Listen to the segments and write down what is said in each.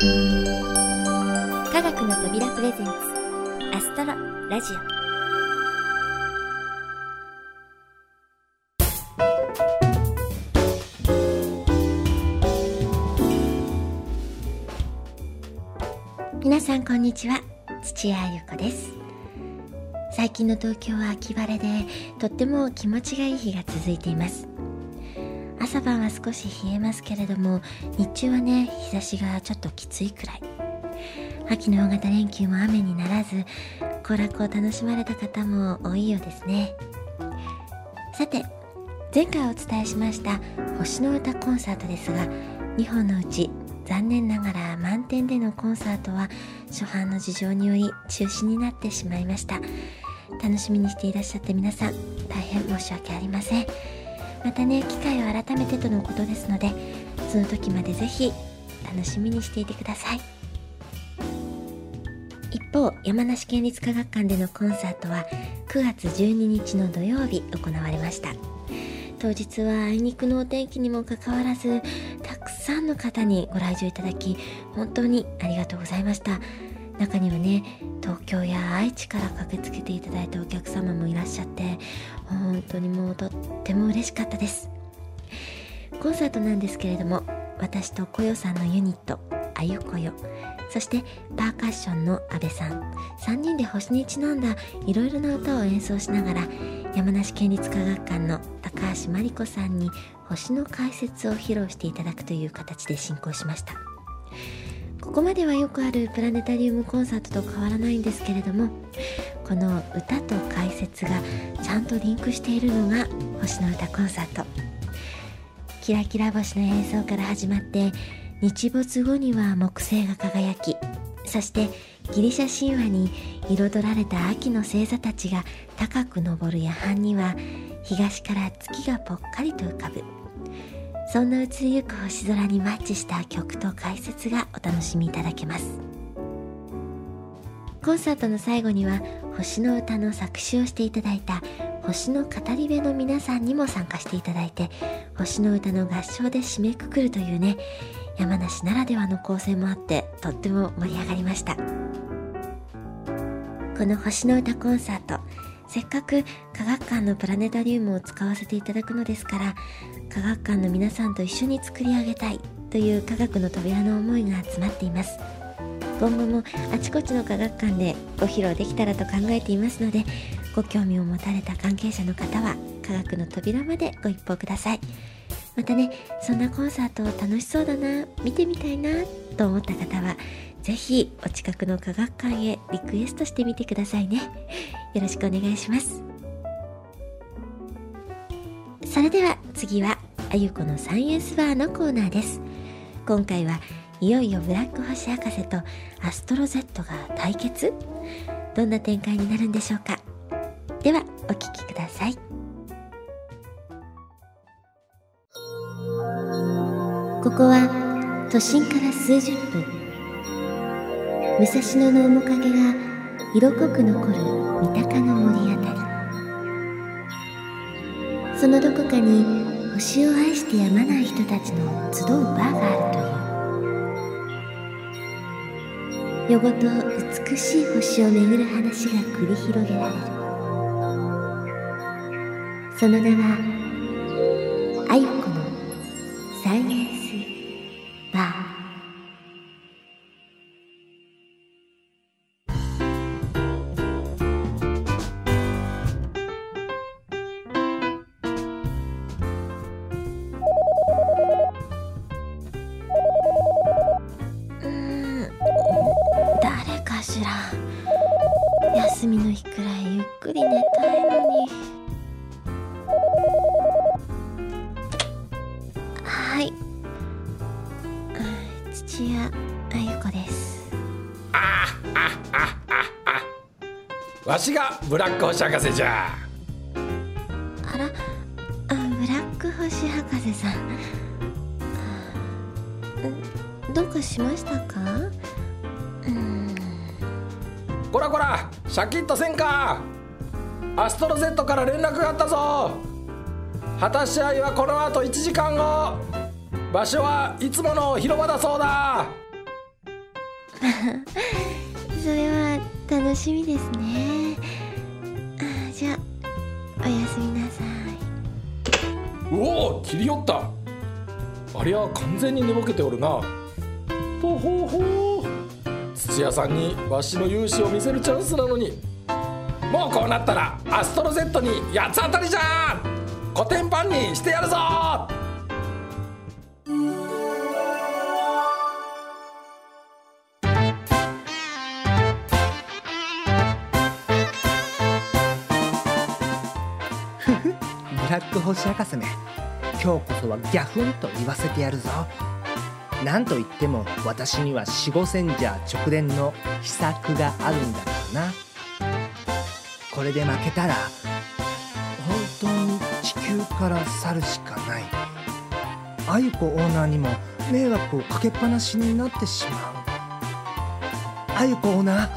科学の扉プレゼンツアストロラジオ。皆さんこんにちは土屋ゆ子です。最近の東京は秋晴れでとっても気持ちがいい日が続いています。朝晩は少し冷えますけれども日中はね日差しがちょっときついくらい。秋の大型連休も雨にならず行楽を楽しまれた方も多いようですね。さて前回お伝えしました星の歌コンサートですが2本のうち残念ながら満点でのコンサートは初版の事情により中止になってしまいました。楽しみにしていらっしゃった皆さん大変申し訳ありません。またね機会を改めてとのことですのでその時までぜひ楽しみにしていてください。一方山梨県立科学館でのコンサートは9月12日の土曜日行われました。当日はあいにくのお天気にもかかわらずたくさんの方にご来場いただき本当にありがとうございました。中にはね東京や愛知から駆けつけていただいたお客様もいらっしゃって本当にもうとっても嬉しかったです。コンサートなんですけれども私とこよさんのユニットあゆこよそしてパーカッションの阿部さん3人で星にちなんだいろいろな歌を演奏しながら山梨県立科学館の高橋真理子さんに星の解説を披露していただくという形で進行しました。ここまではよくあるプラネタリウムコンサートと変わらないんですけれどもこの歌と解説がちゃんとリンクしているのが星の歌コンサート。キラキラ星の演奏から始まって日没後には木星が輝きそしてギリシャ神話に彩られた秋の星座たちが高く昇る夜半には東から月がぽっかりと浮かぶ。そんな移りゆく星空にマッチした曲と解説がお楽しみいただけます。コンサートの最後には星の歌の作詞をしていただいた星の語り部の皆さんにも参加していただいて星の歌の合唱で締めくくるというね山梨ならではの構成もあってとっても盛り上がりました。この星の歌コンサートせっかく科学館のプラネタリウムを使わせていただくのですから科学館の皆さんと一緒に作り上げたいという科学の扉の思いが詰まっています。今後もあちこちの科学館でご披露できたらと考えていますのでご興味を持たれた関係者の方は科学の扉までご一報ください。またねそんなコンサートを楽しそうだな見てみたいなと思った方は是非お近くの科学館へリクエストしてみてくださいね。よろしくお願いします。それでは次はあゆこのサイエンスバーのコーナーです。今回はいよいよブラック星博士とアストロ Z が対決？どんな展開になるんでしょうか？ではお聴きください。ここは都心から数十分武蔵野の面影が色濃く残る三鷹の森あたり。そのどこかに星を愛してやまない人たちの集うバーがあるという。夜ごと美しい星を巡る話が繰り広げられる。その名はあゆこのサイエンスバー。土屋あゆこです。わしがブラック星博士じゃ。あらあブラック星博士さん。どうかしましたか？うん。こらこらシャキッとせんか。アストロ Z から連絡があったぞ。果たし合いはこの後1時間後場所はいつもの広場だそうだ。それは楽しみですね。あじゃあおやすみなさい。おお切り寄った。ありゃ完全に寝ぼけておるな。とほほ土屋さんにわしの勇姿を見せるチャンスなのに。もうこうなったらアストロ Z に八つ当たりじゃん。コテンパンにしてやるぞブラック星博士め今日こそはギャフンと言わせてやるぞ。なんといっても私には死後センジャー直伝の秘策があるんだからな。これで負けたら本当に地球から去るしかない。あゆこオーナーにも迷惑をかけっぱなしになってしまう。あゆこオーナー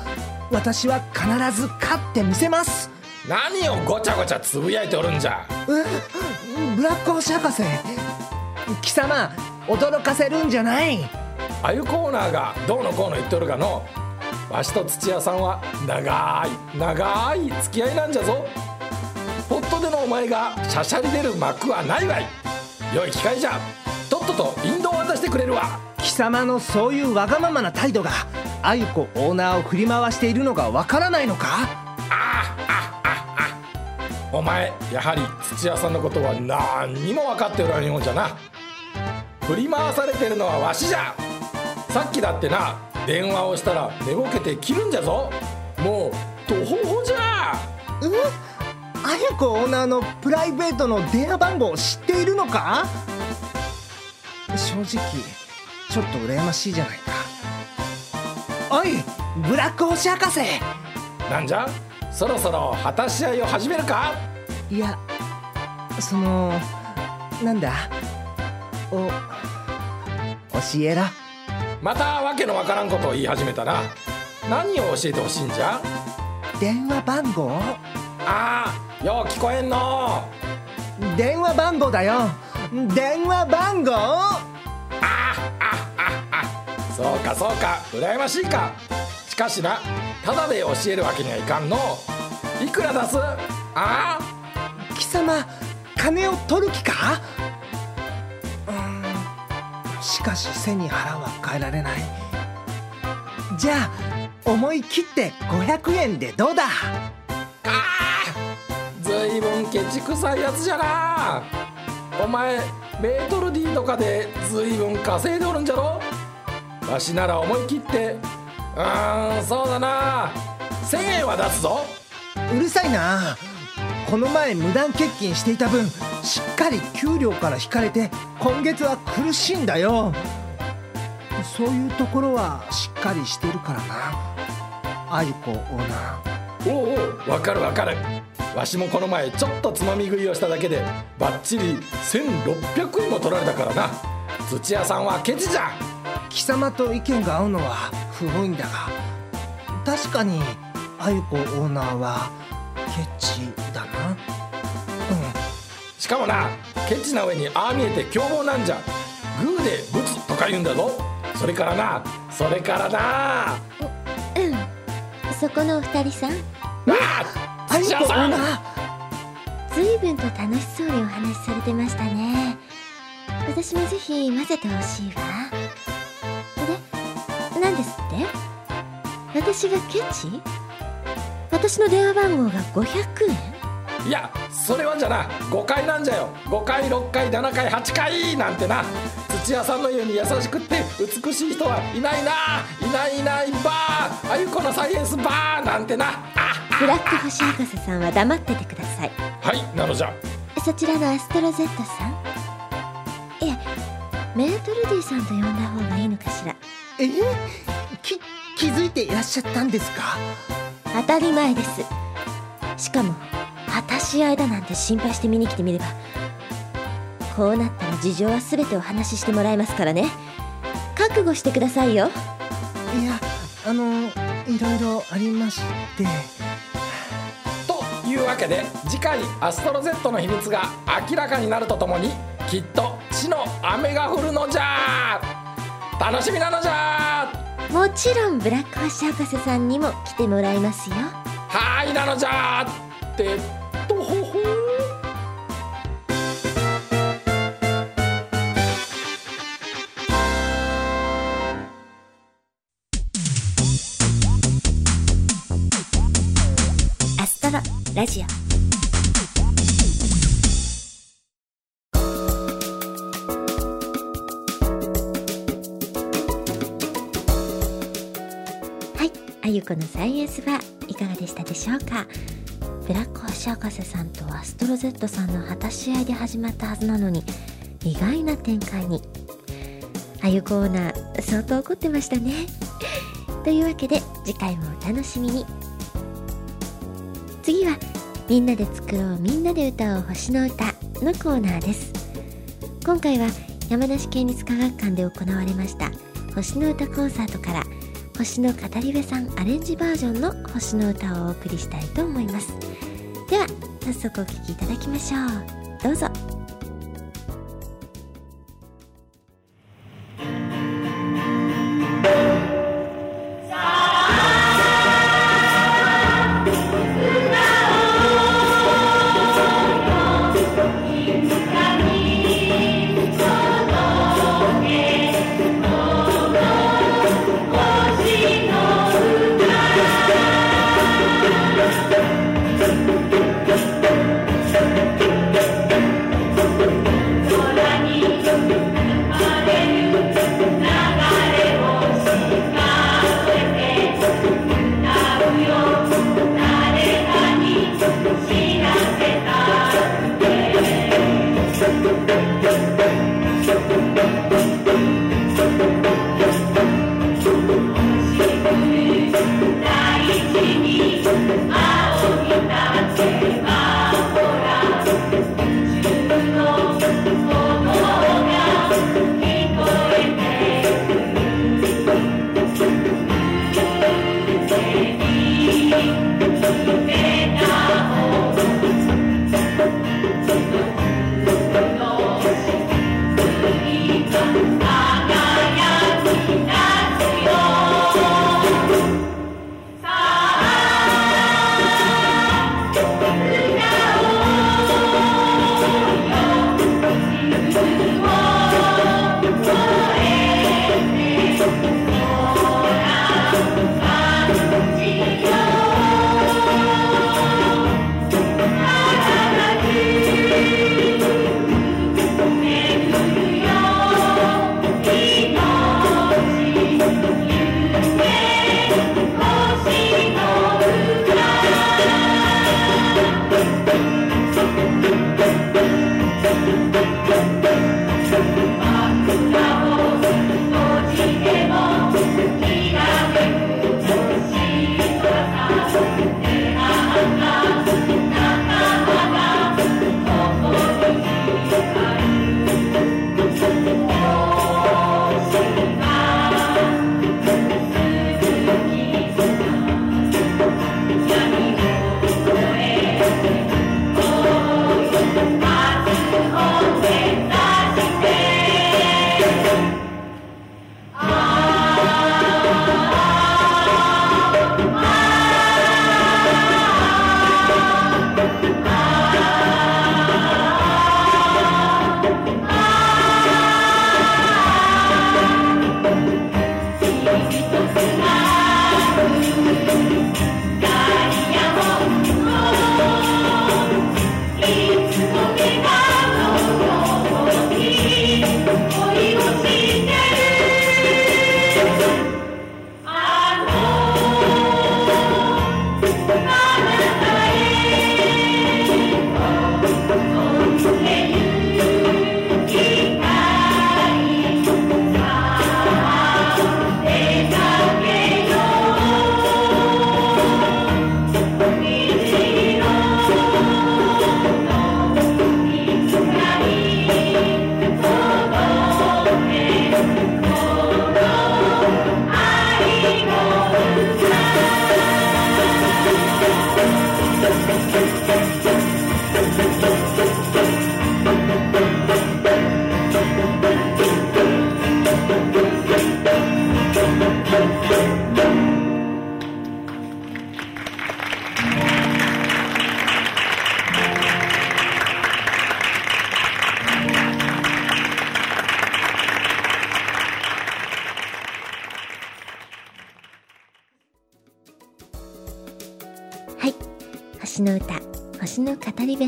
私は必ず勝ってみせます。何をごちゃごちゃつぶやいておるんじゃ？ブラック星博士。貴様驚かせるんじゃない。あゆコーナーがどうのこうの言っておるがの？わしと土屋さんは長い長い付き合いなんじゃぞ。ポットでのお前がしゃしゃり出る幕はないわい。良い機会じゃ。とっとと引導を渡してくれるわ。貴様のそういうわがままな態度があゆこオーナーを振り回しているのがわからないのか？お前やはり土屋さんのことは何にも分かっておらんようじゃな。振り回されてるのはわしじゃ。さっきだってな電話をしたら寝ぼけて切るんじゃぞ。もう途方法じゃ。うんあやこオーナーのプライベートの電話番号を知っているのか？正直ちょっと羨ましいじゃないか。おいブラック星博士。なんじゃ？そろそろ果たし合いを始めるか？いやそのなんだ？お教えろ。またわけのわからんことを言い始めたな。何を教えてほしいんじゃ？電話番号？ああよう聞こえんの。電話番号だよ。電話番号？ああああそうかそうか。羨ましいか。しかしなただで教えるわけにはいかんの。いくら出す？ああ？貴様金を取る気か？しかし背に腹は変えられない。じゃあ思い切って500円でどうだ？あずいぶんケチくさいやつじゃな。お前メートル D とかでずいぶん稼いでおるんじゃろ？わしなら思い切って。うーんそうだな。1000円は出すぞ。うるさいなこの前無断欠勤していた分しっかり給料から引かれて今月は苦しいんだよ。そういうところはしっかりしてるからな。あゆこオーナーおうおうわかるわかる。わしもこの前ちょっとつまみ食いをしただけでバッチリ1600円も取られたからな。土屋さんはケチじゃ。貴様と意見が合うのは不本意だが確かにあゆこオーナーはケチかもなケチな上にああ見えて凶暴なんじゃ。グーでブツとか言うんだぞ。それからなそれからな。うんそこのお二人さん。ああゆこオーナー随分と楽しそうにお話しされてましたね。私もぜひ混ぜてほしいわ。で何ですって？私がケチ？私の電話番号が500円？いやそれはじゃな5回なんじゃよ。5回6回7回8回なんてな。土屋さんのように優しくって美しい人はいないな。いないいないば。ーあゆこのサイエンスば。ーなんてな。ブラック星博士さんは黙っててください。はいなのじゃ。そちらのアストロ Z さん？いえメートルディさんと呼んだ方がいいのかしら。え？き気づいていらっしゃったんですか？当たり前です。しかも果たし合いだなんて心配して見に来てみればこうなったら事情は全てお話ししてもらいますからね。覚悟してくださいよ。いやあのいろいろありまして。というわけで次回アストロ Z の秘密が明らかになるとともにきっと地の雨が降るのじゃ。楽しみなのじゃ。もちろんブラック星博士さんにも来てもらいますよ。はいなのじゃ。ってラジオ。はいあゆこのサイエンスはいかがでしたでしょうか？ブラック星博士さんとアストロ Z さんの果たし合いで始まったはずなのに意外な展開に。あゆコーナー相当怒ってましたね。というわけで次回もお楽しみに。次はみんなで作ろうみんなで歌おう星の歌のコーナーです。今回は山梨県立科学館で行われました星の歌コンサートから星の語り部さんアレンジバージョンの星の歌をお送りしたいと思います。では早速お聴きいただきましょう。どうぞ「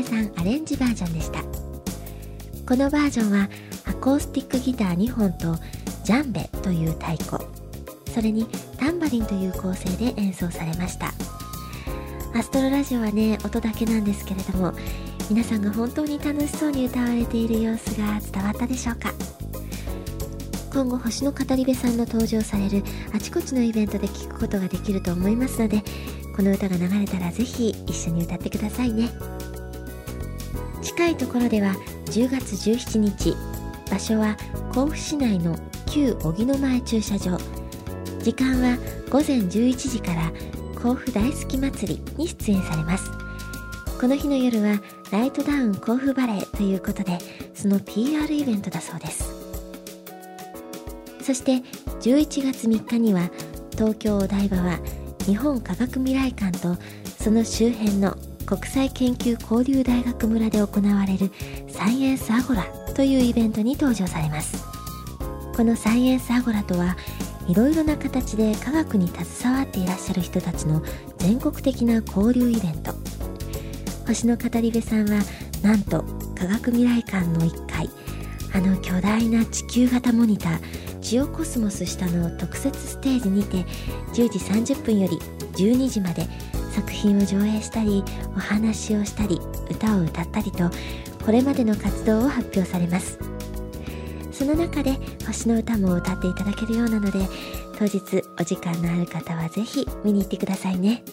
さんアレンジバージョンでした。このバージョンはアコースティックギター2本とジャンベという太鼓それにタンバリンという構成で演奏されました。アストロラジオはね音だけなんですけれども皆さんが本当に楽しそうに歌われている様子が伝わったでしょうか。今後星の語り部さんの登場されるあちこちのイベントで聴くことができると思いますのでこの歌が流れたらぜひ一緒に歌ってくださいね。近いところでは10月17日場所は甲府市内の旧荻野前駐車場。時間は午前11時から甲府大好き祭りに出演されます。この日の夜はライトダウン甲府バレーということでその PR イベントだそうです。そして11月3日には東京お台場は日本科学未来館とその周辺の国際研究交流大学村で行われるサイエンスアゴラというイベントに登場されます。このサイエンスアゴラとはいろいろな形で科学に携わっていらっしゃる人たちの全国的な交流イベント。星の語り部さんはなんと科学未来館の1階あの巨大な地球型モニタージオコスモス下の特設ステージにて10時30分より12時まで作品を上映したりお話をしたり歌を歌ったりとこれまでの活動を発表されます。その中で星の歌も歌っていただけるようなので当日お時間のある方はぜひ見に行ってくださいね。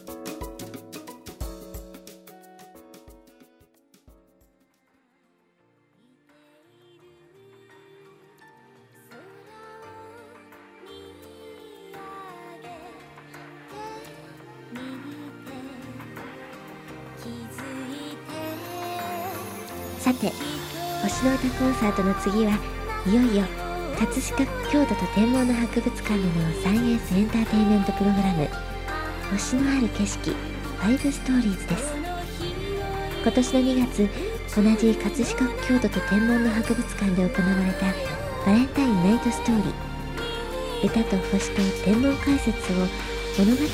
さて星の歌コンサートの次はいよいよ葛飾郷土と天文の博物館でのサイエンスエンターテインメントプログラム星のある景色5ストーリーズです。今年の2月同じ葛飾郷土と天文の博物館で行われたバレンタインナイトストーリー。歌と星と天文解説を物語で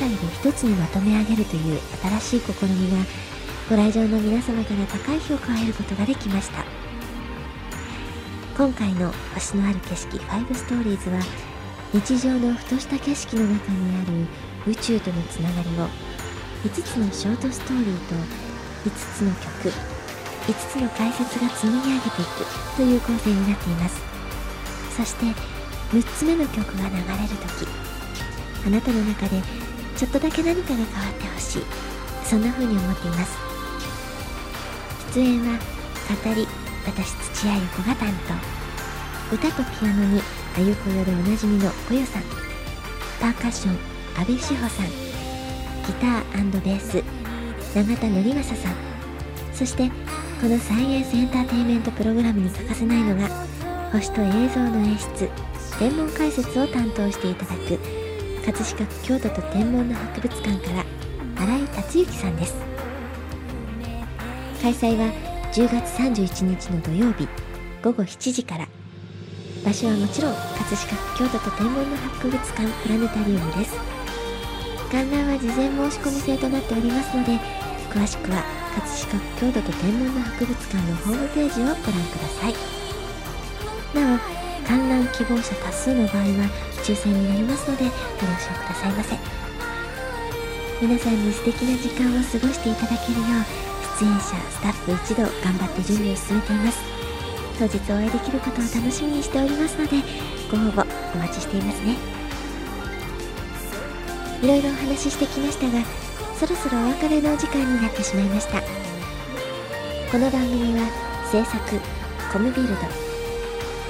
一つにまとめ上げるという新しい試みがご来場の皆様から高い評価を得ることができました。今回の星のある景色5ストーリーズは日常のふとした景色の中にある宇宙とのつながりを5つのショートストーリーと5つの曲5つの解説が積み上げていくという構成になっています。そして6つ目の曲が流れる時あなたの中でちょっとだけ何かが変わってほしい。そんな風に思っています。出演は語り私土屋ゆ子が担当。歌とピアノにあゆこよでおなじみのこよさん。パーカッション阿部志保さん。ギターベース永田則正さん。そしてこのサイエンスエンターテインメントプログラムに欠かせないのが星と映像の演出天文解説を担当していただく葛飾京都と天文の博物館から新井達之さんです。開催は10月31日の土曜日午後7時から。場所はもちろん葛飾京都と天文の博物館プラネタリウムです観覧は事前申し込み制となっておりますので詳しくは葛飾京都と天文の博物館のホームページをご覧ください。なお観覧希望者多数の場合は抽選になりますのでご了承くださいませ。皆さんに素敵な時間を過ごしていただけるよう出演者スタッフ一同頑張って準備を進めています。当日お会いできることを楽しみにしておりますのでご応募お待ちしていますね。いろいろお話ししてきましたがそろそろお別れのお時間になってしまいました。この番組は制作コムビルド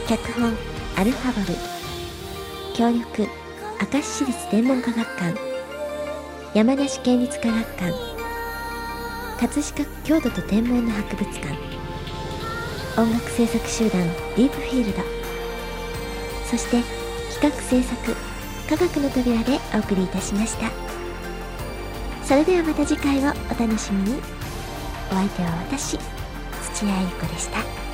脚本アルファボル協力明石市立天文科学館山梨県立科学館葛飾郷土と天文の博物館。音楽制作集団ディープフィールド。そして企画制作科学の扉でお送りいたしました。それではまた次回をお楽しみに。お相手は私土屋ゆ子でした。